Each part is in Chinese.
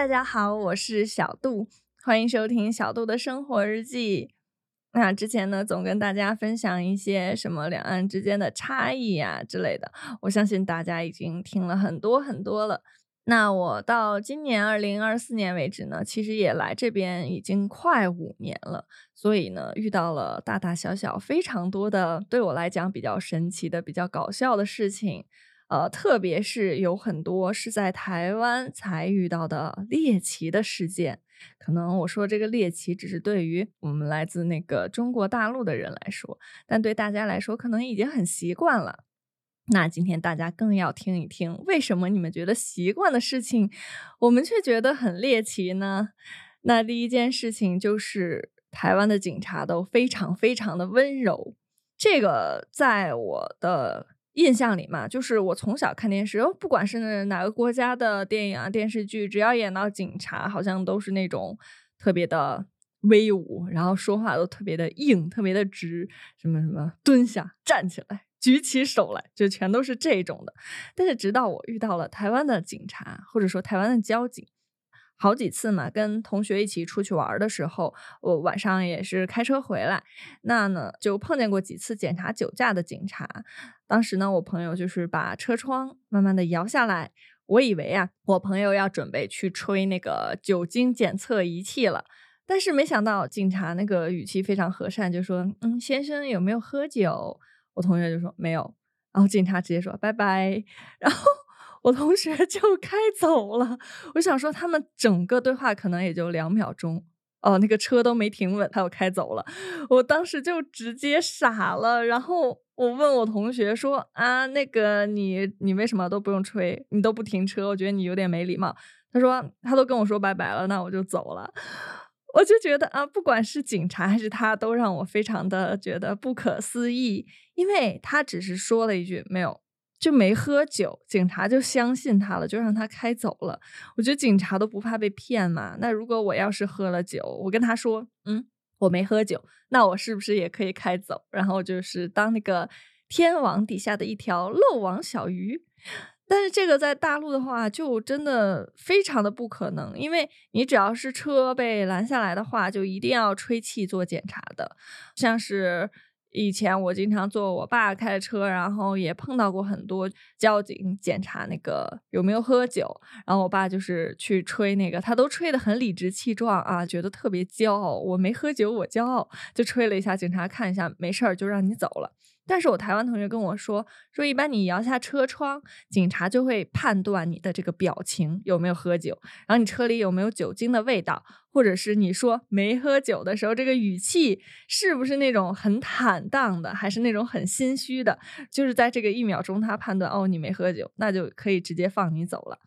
大家好，我是小杜，欢迎收听小杜的生活日记。那之前呢，总跟大家分享一些什么两岸之间的差异呀之类的，我相信大家已经听了很多很多了。那我到今年二零二四年为止呢，其实也来这边已经快五年了，所以呢，遇到了大大小小非常多的对我来讲比较神奇的、比较搞笑的事情。呃，特别是有很多是在台湾才遇到的猎奇的事件，可能我说这个猎奇只是对于我们来自那个中国大陆的人来说，但对大家来说可能已经很习惯了。那今天大家更要听一听，为什么你们觉得习惯的事情，我们却觉得很猎奇呢？那第一件事情就是台湾的警察都非常非常的温柔，这个在我的。印象里嘛，就是我从小看电视，不管是哪个国家的电影啊、电视剧，只要演到警察，好像都是那种特别的威武，然后说话都特别的硬、特别的直，什么什么蹲下、站起来、举起手来，就全都是这种的。但是直到我遇到了台湾的警察，或者说台湾的交警。好几次嘛，跟同学一起出去玩的时候，我晚上也是开车回来，那呢就碰见过几次检查酒驾的警察。当时呢，我朋友就是把车窗慢慢的摇下来，我以为啊，我朋友要准备去吹那个酒精检测仪器了，但是没想到警察那个语气非常和善，就说：“嗯，先生有没有喝酒？”我同学就说没有，然后警察直接说拜拜，然后。我同学 就开走了，我想说他们整个对话可能也就两秒钟哦，那个车都没停稳，他又开走了。我当时就直接傻了，然后我问我同学说：“啊，那个你你为什么都不用吹，你都不停车？我觉得你有点没礼貌。”他说：“他都跟我说拜拜了，那我就走了。”我就觉得啊，不管是警察还是他，都让我非常的觉得不可思议，因为他只是说了一句没有。就没喝酒，警察就相信他了，就让他开走了。我觉得警察都不怕被骗嘛。那如果我要是喝了酒，我跟他说，嗯，我没喝酒，那我是不是也可以开走？然后就是当那个天网底下的一条漏网小鱼。但是这个在大陆的话，就真的非常的不可能，因为你只要是车被拦下来的话，就一定要吹气做检查的，像是。以前我经常坐我爸开的车，然后也碰到过很多交警检查那个有没有喝酒，然后我爸就是去吹那个，他都吹得很理直气壮啊，觉得特别骄傲。我没喝酒，我骄傲，就吹了一下，警察看一下，没事儿就让你走了。但是我台湾同学跟我说，说一般你摇下车窗，警察就会判断你的这个表情有没有喝酒，然后你车里有没有酒精的味道，或者是你说没喝酒的时候，这个语气是不是那种很坦荡的，还是那种很心虚的？就是在这个一秒钟，他判断哦你没喝酒，那就可以直接放你走了。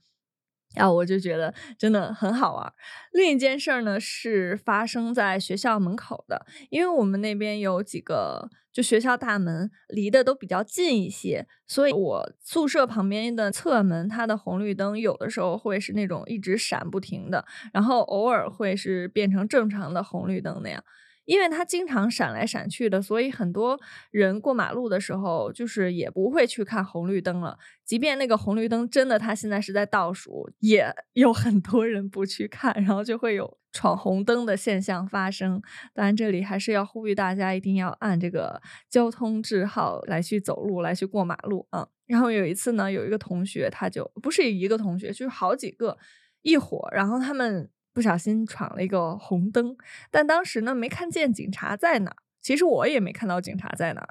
啊，我就觉得真的很好玩。另一件事儿呢，是发生在学校门口的，因为我们那边有几个，就学校大门离的都比较近一些，所以我宿舍旁边的侧门，它的红绿灯有的时候会是那种一直闪不停的，然后偶尔会是变成正常的红绿灯那样。因为它经常闪来闪去的，所以很多人过马路的时候，就是也不会去看红绿灯了。即便那个红绿灯真的，它现在是在倒数，也有很多人不去看，然后就会有闯红灯的现象发生。当然，这里还是要呼吁大家一定要按这个交通字号来去走路，来去过马路啊。然后有一次呢，有一个同学，他就不是一个同学，就是好几个一伙，然后他们。不小心闯了一个红灯，但当时呢没看见警察在哪。其实我也没看到警察在哪。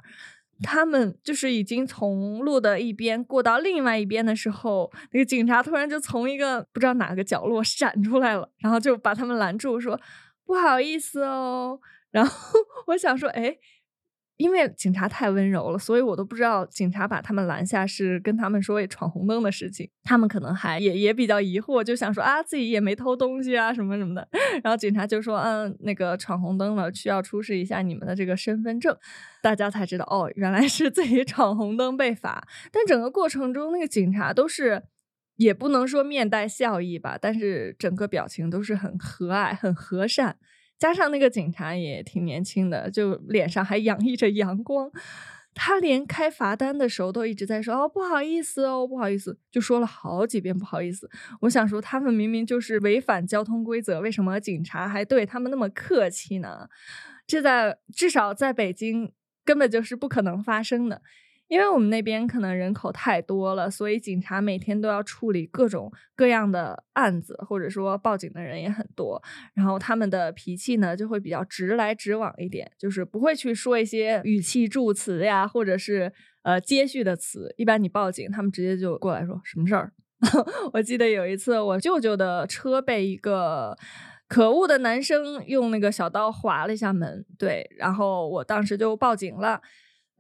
他们就是已经从路的一边过到另外一边的时候，那个警察突然就从一个不知道哪个角落闪出来了，然后就把他们拦住，说：“不好意思哦。”然后 我想说：“哎。”因为警察太温柔了，所以我都不知道警察把他们拦下是跟他们说闯红灯的事情。他们可能还也也比较疑惑，就想说啊自己也没偷东西啊什么什么的。然后警察就说嗯那个闯红灯了，需要出示一下你们的这个身份证。大家才知道哦原来是自己闯红灯被罚。但整个过程中那个警察都是也不能说面带笑意吧，但是整个表情都是很和蔼很和善。加上那个警察也挺年轻的，就脸上还洋溢着阳光，他连开罚单的时候都一直在说哦不好意思哦不好意思，就说了好几遍不好意思。我想说他们明明就是违反交通规则，为什么警察还对他们那么客气呢？这在至少在北京根本就是不可能发生的。因为我们那边可能人口太多了，所以警察每天都要处理各种各样的案子，或者说报警的人也很多。然后他们的脾气呢就会比较直来直往一点，就是不会去说一些语气助词呀，或者是呃接续的词。一般你报警，他们直接就过来说什么事儿。我记得有一次，我舅舅的车被一个可恶的男生用那个小刀划了一下门，对，然后我当时就报警了。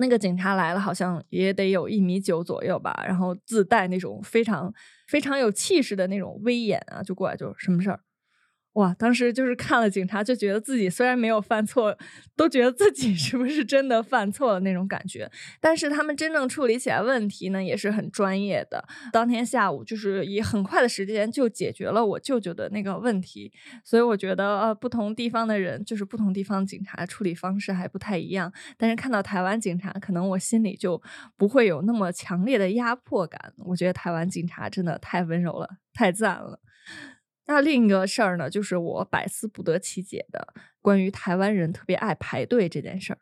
那个警察来了，好像也得有一米九左右吧，然后自带那种非常非常有气势的那种威严啊，就过来就什么事儿。哇，当时就是看了警察，就觉得自己虽然没有犯错，都觉得自己是不是真的犯错了那种感觉。但是他们真正处理起来问题呢，也是很专业的。当天下午就是以很快的时间就解决了我舅舅的那个问题。所以我觉得，呃，不同地方的人就是不同地方警察处理方式还不太一样。但是看到台湾警察，可能我心里就不会有那么强烈的压迫感。我觉得台湾警察真的太温柔了，太赞了。那另一个事儿呢，就是我百思不得其解的关于台湾人特别爱排队这件事儿。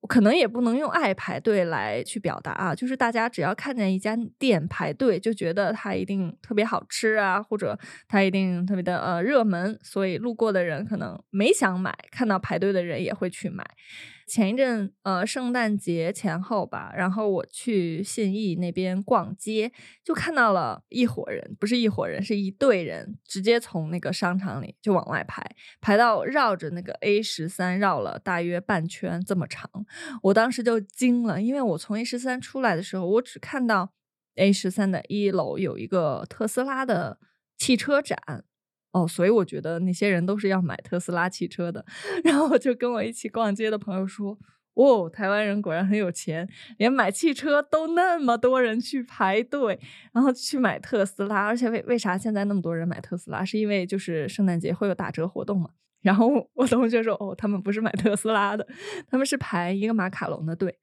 我可能也不能用爱排队来去表达啊，就是大家只要看见一家店排队，就觉得它一定特别好吃啊，或者它一定特别的呃热门，所以路过的人可能没想买，看到排队的人也会去买。前一阵，呃，圣诞节前后吧，然后我去信义那边逛街，就看到了一伙人，不是一伙人，是一队人，直接从那个商场里就往外排，排到绕着那个 A 十三绕了大约半圈这么长。我当时就惊了，因为我从 A 十三出来的时候，我只看到 A 十三的一楼有一个特斯拉的汽车展。哦，所以我觉得那些人都是要买特斯拉汽车的。然后我就跟我一起逛街的朋友说：“哦，台湾人果然很有钱，连买汽车都那么多人去排队，然后去买特斯拉。而且为为啥现在那么多人买特斯拉？是因为就是圣诞节会有打折活动嘛？”然后我同学说：“哦，他们不是买特斯拉的，他们是排一个马卡龙的队。”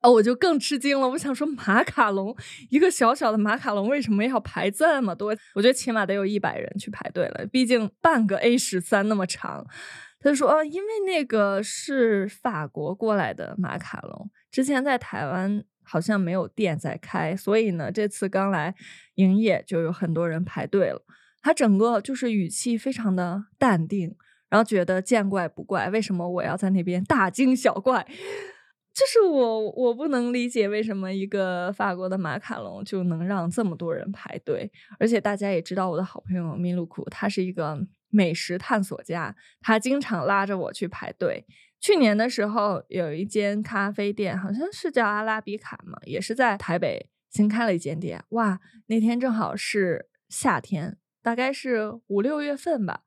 哦，我就更吃惊了。我想说，马卡龙一个小小的马卡龙为什么要排这么多？我觉得起码得有一百人去排队了，毕竟半个 A 十三那么长。他说，哦，因为那个是法国过来的马卡龙，之前在台湾好像没有店在开，所以呢，这次刚来营业就有很多人排队了。他整个就是语气非常的淡定，然后觉得见怪不怪。为什么我要在那边大惊小怪？就是我，我不能理解为什么一个法国的马卡龙就能让这么多人排队，而且大家也知道我的好朋友米露库，他是一个美食探索家，他经常拉着我去排队。去年的时候，有一间咖啡店，好像是叫阿拉比卡嘛，也是在台北新开了一间店。哇，那天正好是夏天，大概是五六月份吧。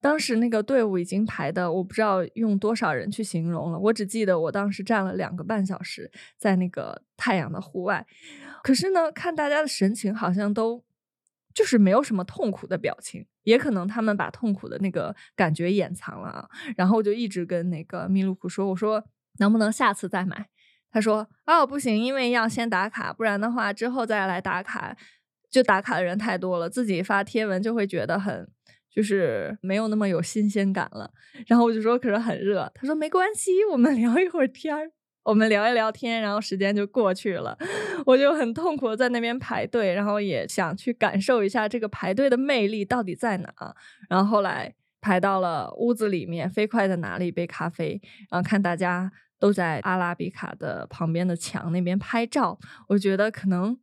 当时那个队伍已经排的，我不知道用多少人去形容了。我只记得我当时站了两个半小时在那个太阳的户外，可是呢，看大家的神情好像都就是没有什么痛苦的表情，也可能他们把痛苦的那个感觉掩藏了啊。然后我就一直跟那个米露库说：“我说能不能下次再买？”他说：“哦，不行，因为要先打卡，不然的话之后再来打卡，就打卡的人太多了，自己发贴文就会觉得很。”就是没有那么有新鲜感了，然后我就说，可是很热。他说没关系，我们 聊一会儿天儿，我们聊一聊天，然后时间就过去了。我就很痛苦在那边排队，然后也想去感受一下这个排队的魅力到底在哪。然后后来排到了屋子里面，飞快的拿了一杯咖啡，然后看大家都在阿拉比卡的旁边的墙那边拍照，我觉得可能。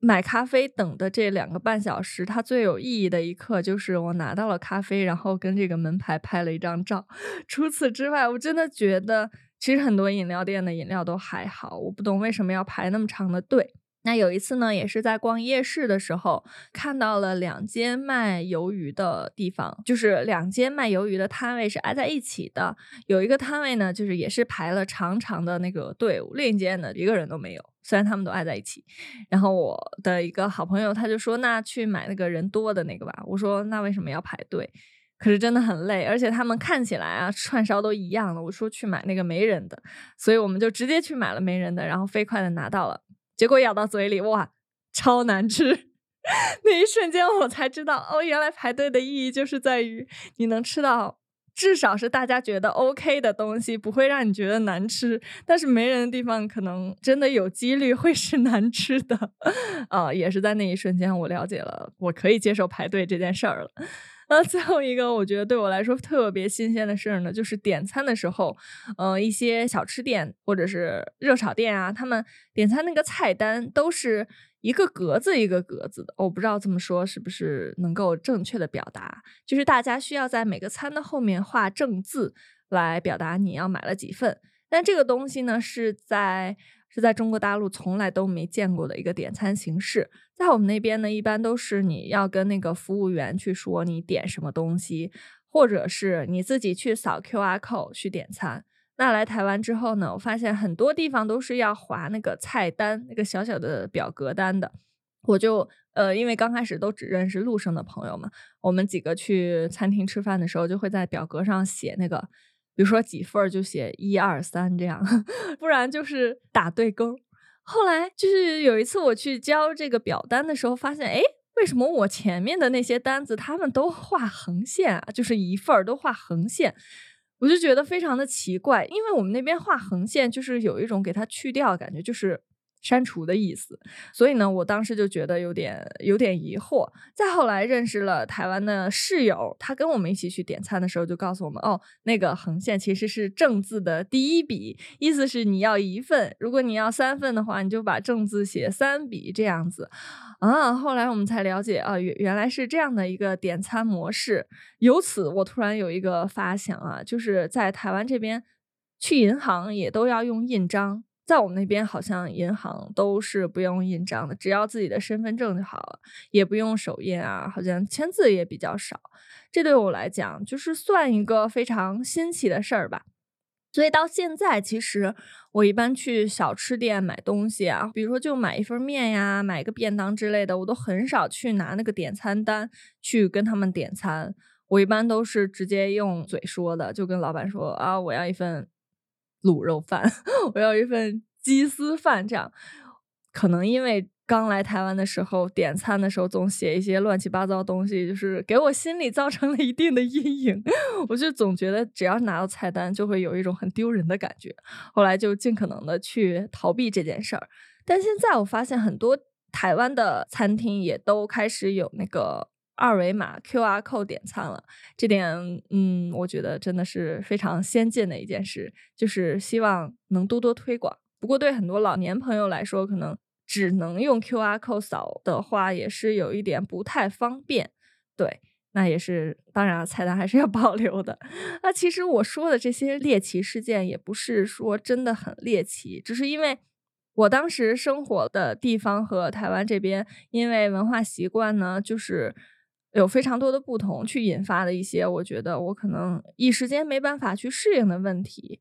买咖啡等的这两个半小时，它最有意义的一刻就是我拿到了咖啡，然后跟这个门牌拍了一张照。除此之外，我真的觉得其实很多饮料店的饮料都还好，我不懂为什么要排那么长的队。那有一次呢，也是在逛夜市的时候，看到了两间卖鱿鱼的地方，就是两间卖鱿鱼的摊位是挨在一起的。有一个摊位呢，就是也是排了长长的那个队伍，另一间呢一个人都没有，虽然他们都挨在一起。然后我的一个好朋友他就说：“那去买那个人多的那个吧。”我说：“那为什么要排队？”可是真的很累，而且他们看起来啊串烧都一样的。我说去买那个没人的，所以我们就直接去买了没人的，然后飞快的拿到了。结果咬到嘴里，哇，超难吃！那一瞬间我才知道，哦，原来排队的意义就是在于你能吃到。至少是大家觉得 OK 的东西，不会让你觉得难吃。但是没人的地方，可能真的有几率会是难吃的。啊，也是在那一瞬间，我了解了我可以接受排队这件事儿了。那最后一个，我觉得对我来说特别新鲜的事儿呢，就是点餐的时候，呃，一些小吃店或者是热炒店啊，他们点餐那个菜单都是。一个格子一个格子的，我不知道这么说是不是能够正确的表达，就是大家需要在每个餐的后面画正字来表达你要买了几份。但这个东西呢，是在是在中国大陆从来都没见过的一个点餐形式。在我们那边呢，一般都是你要跟那个服务员去说你点什么东西，或者是你自己去扫 QR code 去点餐。那来台湾之后呢，我发现很多地方都是要划那个菜单，那个小小的表格单的。我就呃，因为刚开始都只认识陆生的朋友嘛，我们几个去餐厅吃饭的时候，就会在表格上写那个，比如说几份就写一二三这样，不然就是打对勾。后来就是有一次我去交这个表单的时候，发现哎，为什么我前面的那些单子他们都画横线啊？就是一份都画横线。我就觉得非常的奇怪，因为我们那边画横线就是有一种给它去掉感觉，就是。删除的意思，所以呢，我当时就觉得有点有点疑惑。再后来认识了台湾的室友，他跟我们一起去点餐的时候，就告诉我们，哦，那个横线其实是正字的第一笔，意思是你要一份，如果你要三份的话，你就把正字写三笔这样子。啊，后来我们才了解，啊，原原来是这样的一个点餐模式。由此，我突然有一个发想啊，就是在台湾这边去银行也都要用印章。在我们那边，好像银行都是不用印章的，只要自己的身份证就好了，也不用手印啊，好像签字也比较少。这对我来讲，就是算一个非常新奇的事儿吧。所以到现在，其实我一般去小吃店买东西啊，比如说就买一份面呀，买个便当之类的，我都很少去拿那个点餐单去跟他们点餐。我一般都是直接用嘴说的，就跟老板说啊，我要一份。卤肉饭，我要一份鸡丝饭。这样，可能因为刚来台湾的时候点餐的时候总写一些乱七八糟东西，就是给我心里造成了一定的阴影。我就总觉得只要拿到菜单，就会有一种很丢人的感觉。后来就尽可能的去逃避这件事儿。但现在我发现很多台湾的餐厅也都开始有那个。二维码 QR code 点餐了，这点嗯，我觉得真的是非常先进的一件事，就是希望能多多推广。不过对很多老年朋友来说，可能只能用 QR code 扫的话，也是有一点不太方便。对，那也是当然，菜单还是要保留的。那其实我说的这些猎奇事件，也不是说真的很猎奇，只是因为我当时生活的地方和台湾这边，因为文化习惯呢，就是。有非常多的不同，去引发的一些，我觉得我可能一时间没办法去适应的问题。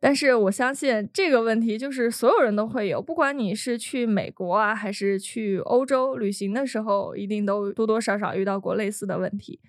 但是我相信这个问题就是所有人都会有，不管你是去美国啊，还是去欧洲旅行的时候，一定都多多少少遇到过类似的问题。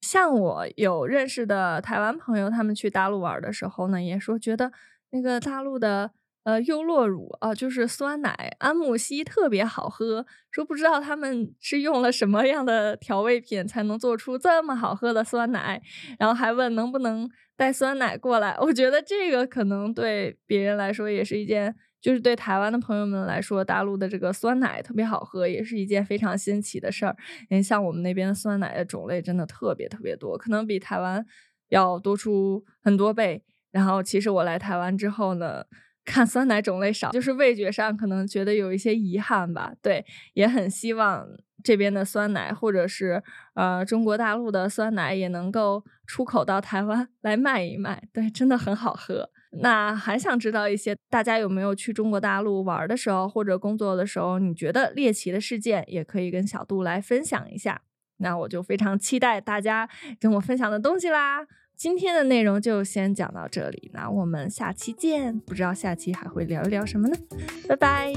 像我有认识的台湾朋友，他们去大陆玩的时候呢，也说觉得那个大陆的。呃，优酪乳啊，就是酸奶，安慕希特别好喝。说不知道他们是用了什么样的调味品才能做出这么好喝的酸奶，然后还问能不能带酸奶过来。我觉得这个可能对别人来说也是一件，就是对台湾的朋友们来说，大陆的这个酸奶特别好喝，也是一件非常新奇的事儿。因为像我们那边的酸奶的种类真的特别特别多，可能比台湾要多出很多倍。然后其实我来台湾之后呢。看酸奶种类少，就是味觉上可能觉得有一些遗憾吧。对，也很希望这边的酸奶，或者是呃中国大陆的酸奶，也能够出口到台湾来卖一卖。对，真的很好喝。那还想知道一些，大家有没有去中国大陆玩的时候，或者工作的时候，你觉得猎奇的事件，也可以跟小杜来分享一下。那我就非常期待大家跟我分享的东西啦。今天的内容就先讲到这里，那我们下期见。不知道下期还会聊一聊什么呢？拜拜。